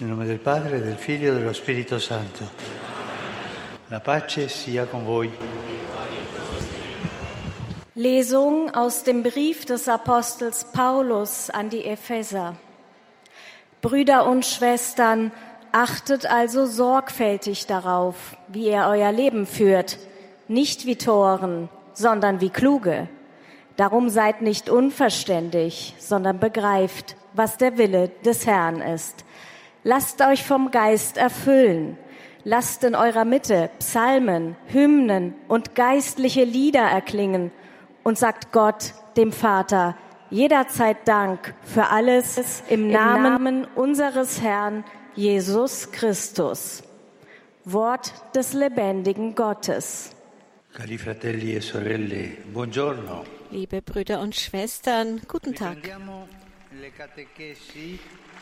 Nel nome del Padre, del Figlio e dello Spirito Santo. La pace sia con voi. Lesung aus dem Brief des Apostels Paulus an die Epheser. Brüder und Schwestern, achtet also sorgfältig darauf, wie ihr euer Leben führt, nicht wie Toren, sondern wie Kluge. Darum seid nicht unverständig, sondern begreift, was der Wille des Herrn ist. Lasst euch vom Geist erfüllen. Lasst in eurer Mitte Psalmen, Hymnen und geistliche Lieder erklingen und sagt Gott, dem Vater, jederzeit Dank für alles im Namen unseres Herrn Jesus Christus. Wort des lebendigen Gottes. Cari fratelli e sorelle, buongiorno. Liebe Brüder und Schwestern, guten Tag.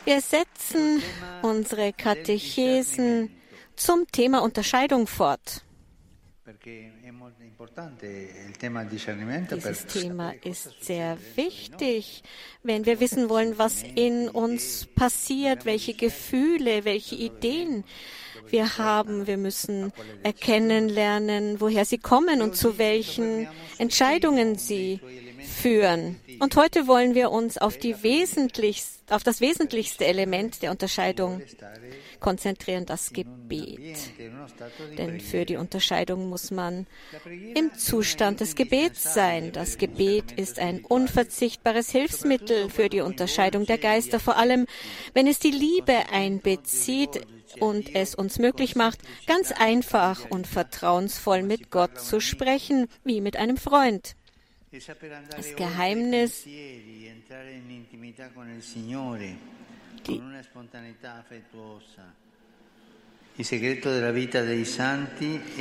Wir setzen unsere Katechesen zum Thema Unterscheidung fort. Dieses Thema ist sehr wichtig, wenn wir wissen wollen, was in uns passiert, welche Gefühle, welche Ideen wir haben. Wir müssen erkennen lernen, woher sie kommen und zu welchen Entscheidungen sie führen. Und heute wollen wir uns auf, auf das wesentlichste Element der Unterscheidung konzentrieren, das Gebet. Denn für die Unterscheidung muss man im Zustand des Gebets sein. Das Gebet ist ein unverzichtbares Hilfsmittel für die Unterscheidung der Geister, vor allem wenn es die Liebe einbezieht und es uns möglich macht, ganz einfach und vertrauensvoll mit Gott zu sprechen, wie mit einem Freund. Das Geheimnis-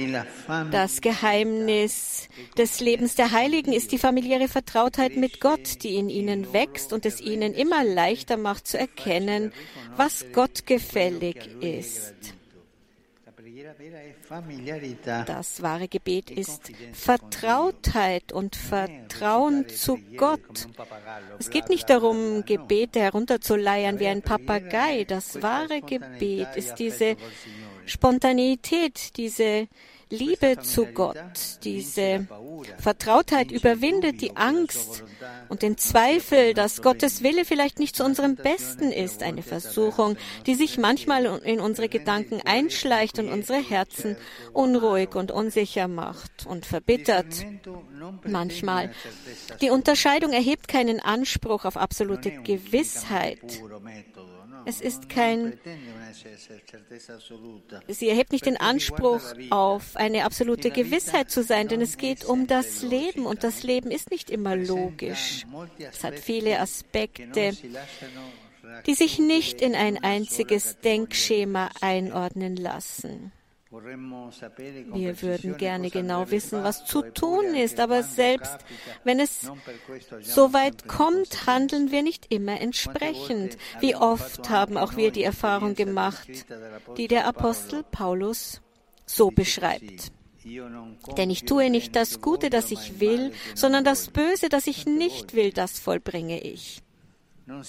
la fame Das Geheimnis des Lebens der Heiligen ist die familiäre Vertrautheit mit Gott, die in ihnen wächst und es ihnen immer leichter macht zu erkennen, was Gott gefällig ist. Das wahre Gebet ist Vertrautheit und Vertrauen zu Gott. Es geht nicht darum, Gebete herunterzuleiern wie ein Papagei. Das wahre Gebet ist diese Spontaneität, diese Liebe zu Gott, diese Vertrautheit überwindet die Angst und den Zweifel, dass Gottes Wille vielleicht nicht zu unserem Besten ist, eine Versuchung, die sich manchmal in unsere Gedanken einschleicht und unsere Herzen unruhig und unsicher macht und verbittert. Manchmal. Die Unterscheidung erhebt keinen Anspruch auf absolute Gewissheit. Es ist kein Sie erhebt nicht den Anspruch auf eine absolute Gewissheit zu sein, denn es geht um das Leben und das Leben ist nicht immer logisch. Es hat viele Aspekte, die sich nicht in ein einziges Denkschema einordnen lassen. Wir würden gerne genau wissen, was zu tun ist, aber selbst wenn es so weit kommt, handeln wir nicht immer entsprechend. Wie oft haben auch wir die Erfahrung gemacht, die der Apostel Paulus so beschreibt. Denn ich tue nicht das Gute, das ich will, sondern das Böse, das ich nicht will, das vollbringe ich. Wir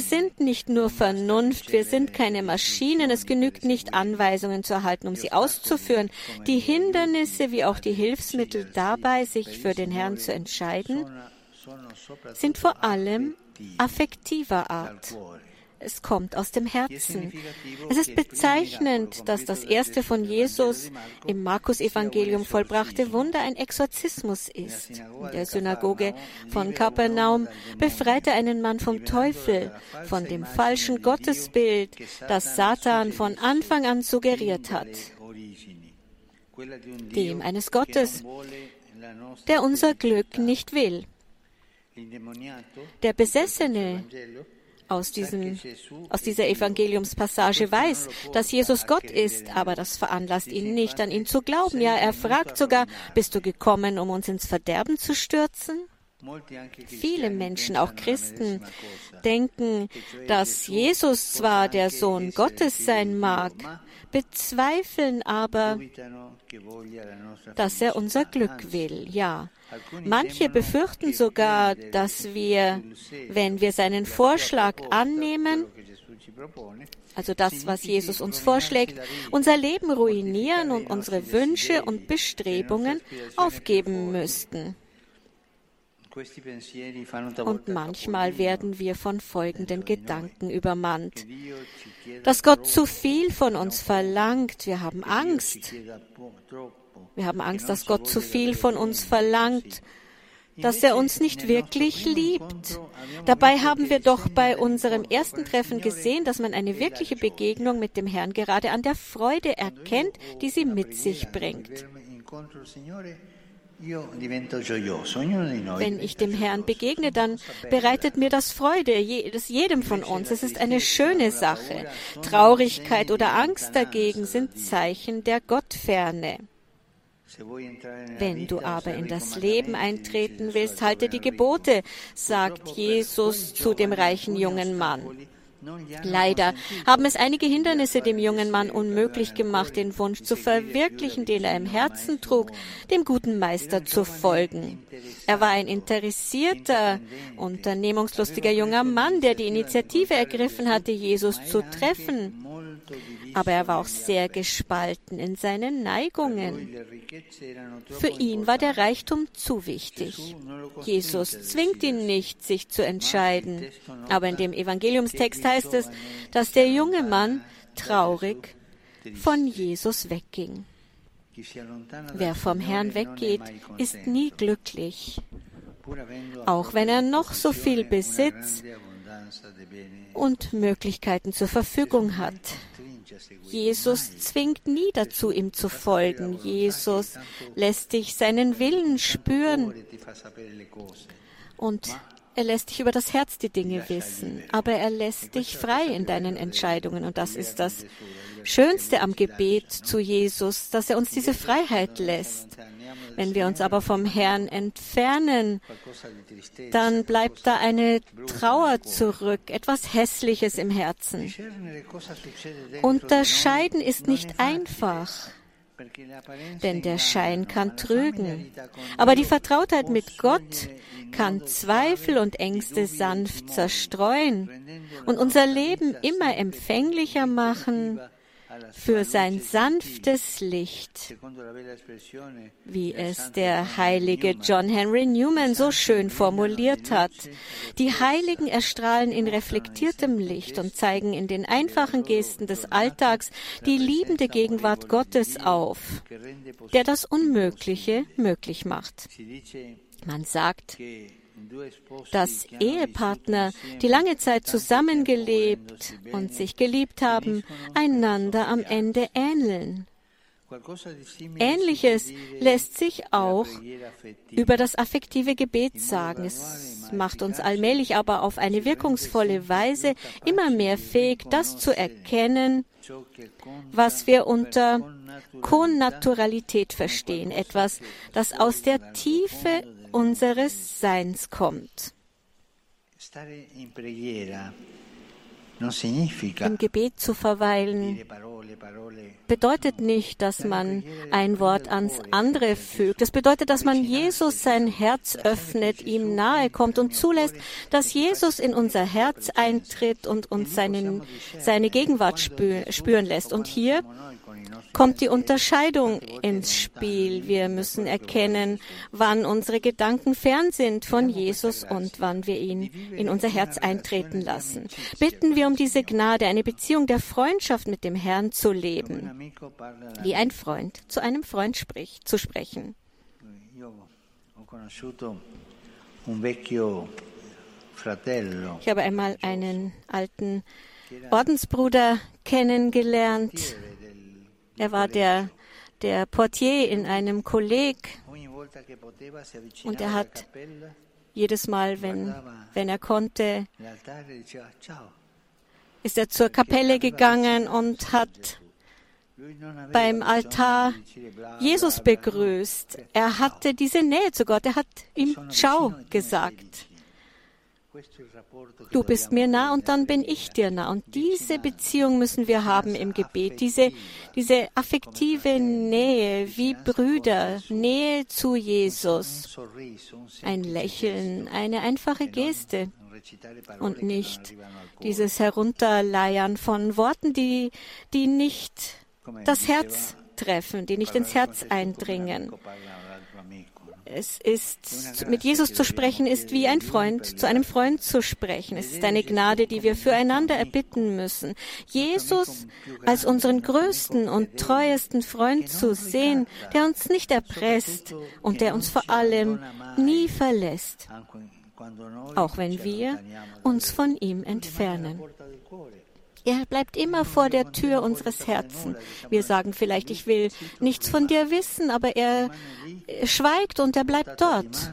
sind nicht nur Vernunft, wir sind keine Maschinen. Es genügt nicht, Anweisungen zu erhalten, um sie auszuführen. Die Hindernisse wie auch die Hilfsmittel dabei, sich für den Herrn zu entscheiden, sind vor allem affektiver Art. Es kommt aus dem Herzen. Es ist bezeichnend, dass das erste von Jesus im Markus-Evangelium vollbrachte Wunder ein Exorzismus ist. In der Synagoge von Kapernaum befreite einen Mann vom Teufel, von dem falschen Gottesbild, das Satan von Anfang an suggeriert hat, dem eines Gottes, der unser Glück nicht will. Der Besessene aus, diesem, aus dieser Evangeliumspassage weiß, dass Jesus Gott ist, aber das veranlasst ihn nicht, an ihn zu glauben. Ja, er fragt sogar, bist du gekommen, um uns ins Verderben zu stürzen? Viele Menschen, auch Christen, denken, dass Jesus zwar der Sohn Gottes sein mag, bezweifeln aber, dass er unser Glück will. Ja, manche befürchten sogar, dass wir, wenn wir seinen Vorschlag annehmen, also das, was Jesus uns vorschlägt, unser Leben ruinieren und unsere Wünsche und Bestrebungen aufgeben müssten. Und manchmal werden wir von folgenden Gedanken übermannt. Dass Gott zu viel von uns verlangt. Wir haben Angst. Wir haben Angst, dass Gott zu viel von uns verlangt dass er uns nicht wirklich liebt. Dabei haben wir doch bei unserem ersten Treffen gesehen, dass man eine wirkliche Begegnung mit dem Herrn gerade an der Freude erkennt, die sie mit sich bringt. Wenn ich dem Herrn begegne, dann bereitet mir das Freude, das jedem von uns. Es ist eine schöne Sache. Traurigkeit oder Angst dagegen sind Zeichen der Gottferne. Wenn du aber in das Leben eintreten willst, halte die Gebote, sagt Jesus zu dem reichen jungen Mann. Leider haben es einige Hindernisse dem jungen Mann unmöglich gemacht, den Wunsch zu verwirklichen, den er im Herzen trug, dem guten Meister zu folgen. Er war ein interessierter, unternehmungslustiger junger Mann, der die Initiative ergriffen hatte, Jesus zu treffen aber er war auch sehr gespalten in seinen Neigungen. Für ihn war der Reichtum zu wichtig. Jesus zwingt ihn nicht, sich zu entscheiden, aber in dem Evangeliumstext heißt es, dass der junge Mann traurig von Jesus wegging. Wer vom Herrn weggeht, ist nie glücklich, auch wenn er noch so viel Besitz und Möglichkeiten zur Verfügung hat. Jesus zwingt nie dazu, ihm zu folgen. Jesus lässt dich seinen Willen spüren und er lässt dich über das Herz die Dinge wissen, aber er lässt dich frei in deinen Entscheidungen und das ist das Schönste am Gebet zu Jesus, dass er uns diese Freiheit lässt. Wenn wir uns aber vom Herrn entfernen, dann bleibt da eine Trauer zurück, etwas Hässliches im Herzen. Unterscheiden ist nicht einfach denn der Schein kann trügen. Aber die Vertrautheit mit Gott kann Zweifel und Ängste sanft zerstreuen und unser Leben immer empfänglicher machen für sein sanftes Licht, wie es der heilige John Henry Newman so schön formuliert hat. Die Heiligen erstrahlen in reflektiertem Licht und zeigen in den einfachen Gesten des Alltags die liebende Gegenwart Gottes auf, der das Unmögliche möglich macht. Man sagt, dass Ehepartner, die lange Zeit zusammengelebt und sich geliebt haben, einander am Ende ähneln. Ähnliches lässt sich auch über das affektive Gebet sagen. Es macht uns allmählich aber auf eine wirkungsvolle Weise immer mehr fähig, das zu erkennen, was wir unter Konnaturalität verstehen, etwas, das aus der Tiefe unseres Seins kommt. Im Gebet zu verweilen bedeutet nicht, dass man ein Wort ans andere fügt. Es bedeutet, dass man Jesus sein Herz öffnet, ihm nahe kommt und zulässt, dass Jesus in unser Herz eintritt und uns seinen, seine Gegenwart spüren lässt. Und hier kommt die Unterscheidung ins Spiel. Wir müssen erkennen, wann unsere Gedanken fern sind von Jesus und wann wir ihn in unser Herz eintreten lassen. Bitten wir um diese Gnade, eine Beziehung der Freundschaft mit dem Herrn zu leben, wie ein Freund zu einem Freund spricht, zu sprechen. Ich habe einmal einen alten Ordensbruder kennengelernt, er war der, der Portier in einem Kolleg und er hat jedes Mal, wenn, wenn er konnte, ist er zur Kapelle gegangen und hat beim Altar Jesus begrüßt. Er hatte diese Nähe zu Gott. Er hat ihm Ciao gesagt. Du bist mir nah und dann bin ich dir nah. Und diese Beziehung müssen wir haben im Gebet. Diese, diese affektive Nähe wie Brüder, Nähe zu Jesus. Ein Lächeln, eine einfache Geste und nicht dieses Herunterleiern von Worten, die, die nicht das Herz treffen, die nicht ins Herz eindringen. Es ist, mit Jesus zu sprechen, ist wie ein Freund zu einem Freund zu sprechen. Es ist eine Gnade, die wir füreinander erbitten müssen. Jesus als unseren größten und treuesten Freund zu sehen, der uns nicht erpresst und der uns vor allem nie verlässt, auch wenn wir uns von ihm entfernen. Er bleibt immer vor der Tür unseres Herzens. Wir sagen vielleicht, ich will nichts von dir wissen, aber er schweigt und er bleibt dort.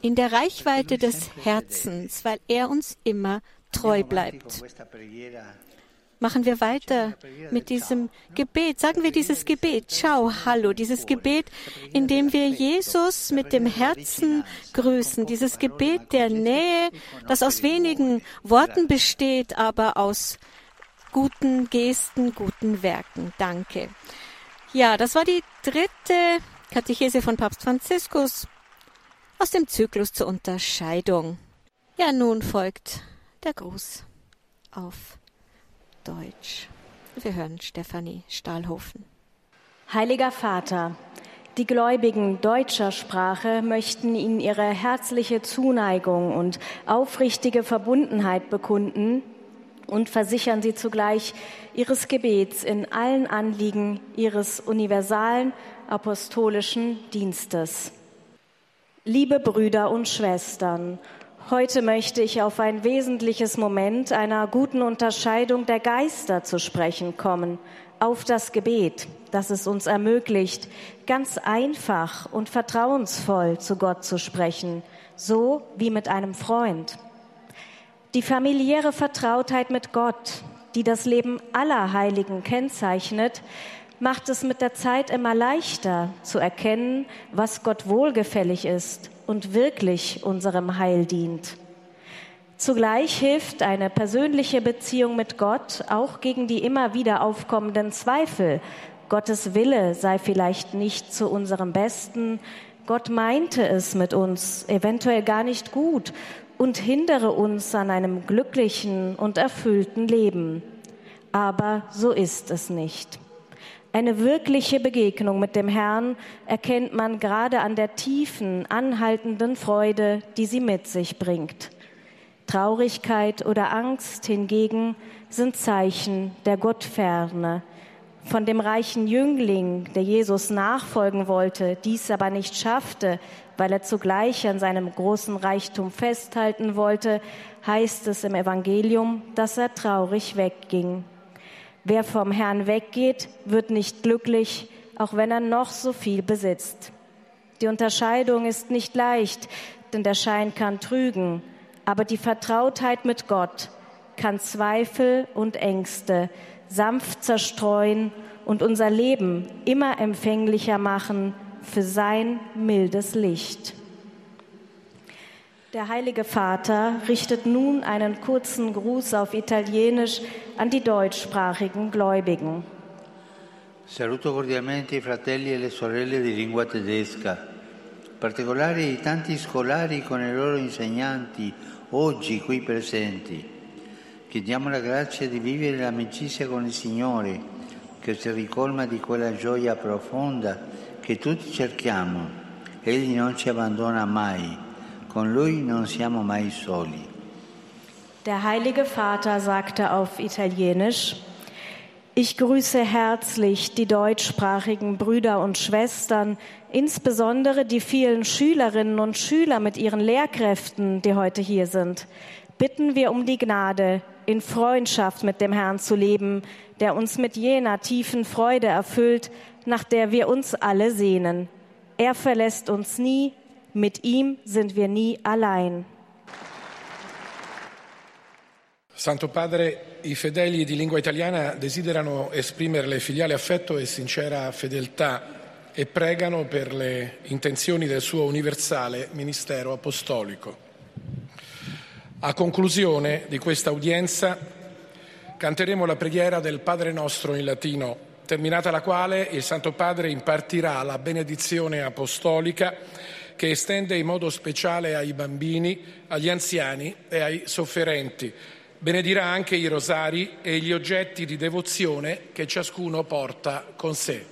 In der Reichweite des Herzens, weil er uns immer treu bleibt machen wir weiter mit diesem Gebet. Sagen wir dieses Gebet. Ciao, hallo. Dieses Gebet, in dem wir Jesus mit dem Herzen grüßen. Dieses Gebet der Nähe, das aus wenigen Worten besteht, aber aus guten Gesten, guten Werken. Danke. Ja, das war die dritte Katechese von Papst Franziskus aus dem Zyklus zur Unterscheidung. Ja, nun folgt der Gruß auf Deutsch. Wir hören Stefanie Stahlhofen. Heiliger Vater, die Gläubigen deutscher Sprache möchten Ihnen ihre herzliche Zuneigung und aufrichtige Verbundenheit bekunden und versichern Sie zugleich Ihres Gebets in allen Anliegen Ihres universalen apostolischen Dienstes. Liebe Brüder und Schwestern, Heute möchte ich auf ein wesentliches Moment einer guten Unterscheidung der Geister zu sprechen kommen, auf das Gebet, das es uns ermöglicht, ganz einfach und vertrauensvoll zu Gott zu sprechen, so wie mit einem Freund. Die familiäre Vertrautheit mit Gott, die das Leben aller Heiligen kennzeichnet, macht es mit der Zeit immer leichter zu erkennen, was Gott wohlgefällig ist und wirklich unserem Heil dient. Zugleich hilft eine persönliche Beziehung mit Gott auch gegen die immer wieder aufkommenden Zweifel. Gottes Wille sei vielleicht nicht zu unserem Besten. Gott meinte es mit uns eventuell gar nicht gut und hindere uns an einem glücklichen und erfüllten Leben. Aber so ist es nicht. Eine wirkliche Begegnung mit dem Herrn erkennt man gerade an der tiefen, anhaltenden Freude, die sie mit sich bringt. Traurigkeit oder Angst hingegen sind Zeichen der Gottferne. Von dem reichen Jüngling, der Jesus nachfolgen wollte, dies aber nicht schaffte, weil er zugleich an seinem großen Reichtum festhalten wollte, heißt es im Evangelium, dass er traurig wegging. Wer vom Herrn weggeht, wird nicht glücklich, auch wenn er noch so viel besitzt. Die Unterscheidung ist nicht leicht, denn der Schein kann trügen, aber die Vertrautheit mit Gott kann Zweifel und Ängste sanft zerstreuen und unser Leben immer empfänglicher machen für sein mildes Licht. Der Heilige Vater richtet nun einen kurzen Gruß auf Italienisch an die deutschsprachigen Gläubigen. Saluto cordialmente i fratelli e le sorelle di lingua tedesca, in particolare i tanti scolari con i loro insegnanti oggi qui presenti. Chiediamo la grazia di vivere l'amicizia con il Signore, che si ricolma di quella gioia profonda che tutti cerchiamo. Egli non ci abbandona mai. Con lui non siamo mai soli. Der Heilige Vater sagte auf Italienisch, ich grüße herzlich die deutschsprachigen Brüder und Schwestern, insbesondere die vielen Schülerinnen und Schüler mit ihren Lehrkräften, die heute hier sind. Bitten wir um die Gnade, in Freundschaft mit dem Herrn zu leben, der uns mit jener tiefen Freude erfüllt, nach der wir uns alle sehnen. Er verlässt uns nie, mit ihm sind wir nie allein. Santo Padre, i fedeli di lingua italiana desiderano esprimerle filiale affetto e sincera fedeltà e pregano per le intenzioni del suo universale ministero apostolico. A conclusione di questa udienza canteremo la preghiera del Padre nostro in latino, terminata la quale il Santo Padre impartirà la benedizione apostolica che estende in modo speciale ai bambini, agli anziani e ai sofferenti. Benedirà anche i rosari e gli oggetti di devozione che ciascuno porta con sé.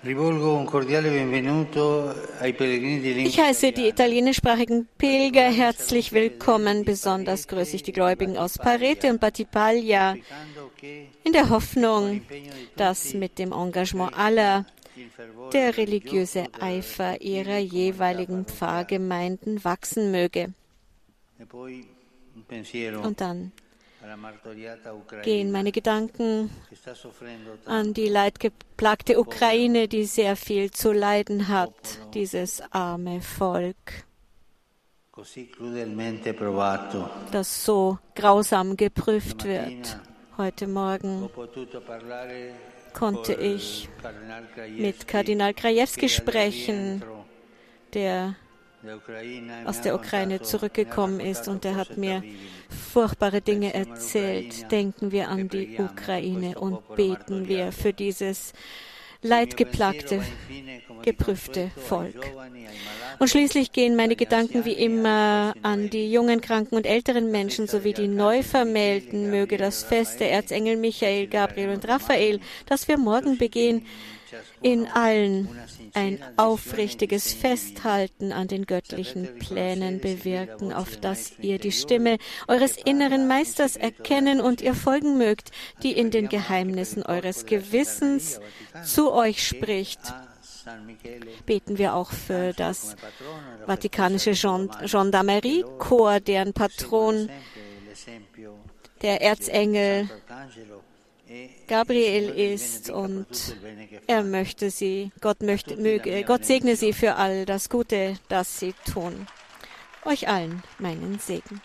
Rivolgo un cordiale benvenuto ai pellegrini di lingua Ich heiße die italienischsprachigen Pilger herzlich willkommen. Besonders grüße ich die Gläubigen aus Parete und Battipaglia in der Hoffnung, dass mit dem Engagement aller der religiöse Eifer ihrer jeweiligen Pfarrgemeinden wachsen möge. Und dann gehen meine Gedanken an die leidgeplagte Ukraine, die sehr viel zu leiden hat, dieses arme Volk, das so grausam geprüft wird. Heute Morgen konnte ich mit Kardinal Krajewski sprechen, der aus der Ukraine raccontato- zurückgekommen ist und er hat raccontato mir furchtbare Dinge erzählt. Denken wir an die Ukraine und beten wir für dieses leidgeplagte, geprüfte Volk. Und schließlich gehen meine Gedanken wie immer an die jungen, kranken und älteren Menschen sowie die Neuvermählten. Möge das Fest der Erzengel Michael, Gabriel und Raphael, das wir morgen begehen, in allen ein aufrichtiges Festhalten an den göttlichen Plänen bewirken, auf dass ihr die Stimme eures inneren Meisters erkennen und ihr folgen mögt, die in den Geheimnissen eures Gewissens zu euch spricht. Beten wir auch für das Vatikanische Gen- Gendarmerie-Korps, deren Patron der Erzengel Gabriel ist und er möchte sie, Gott möchte, möge, Gott segne sie für all das Gute, das sie tun. Euch allen meinen Segen.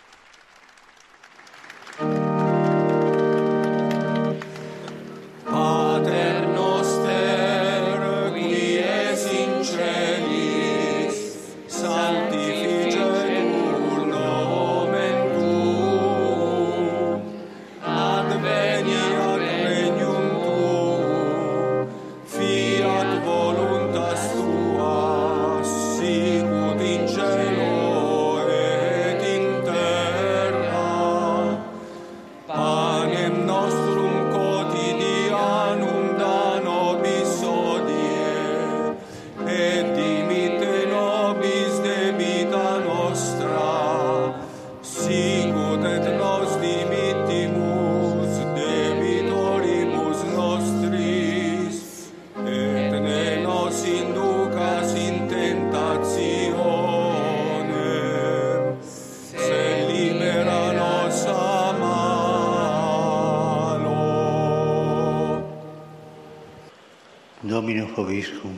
Viscum.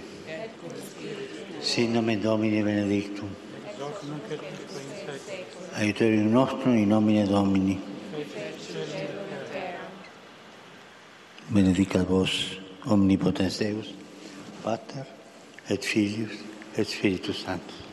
Sin nome Domini benedictum. Aiuterium nostrum in nomine Domini. Benedicat vos omnipotens Deus, Pater et Filius et Spiritus Sanctus.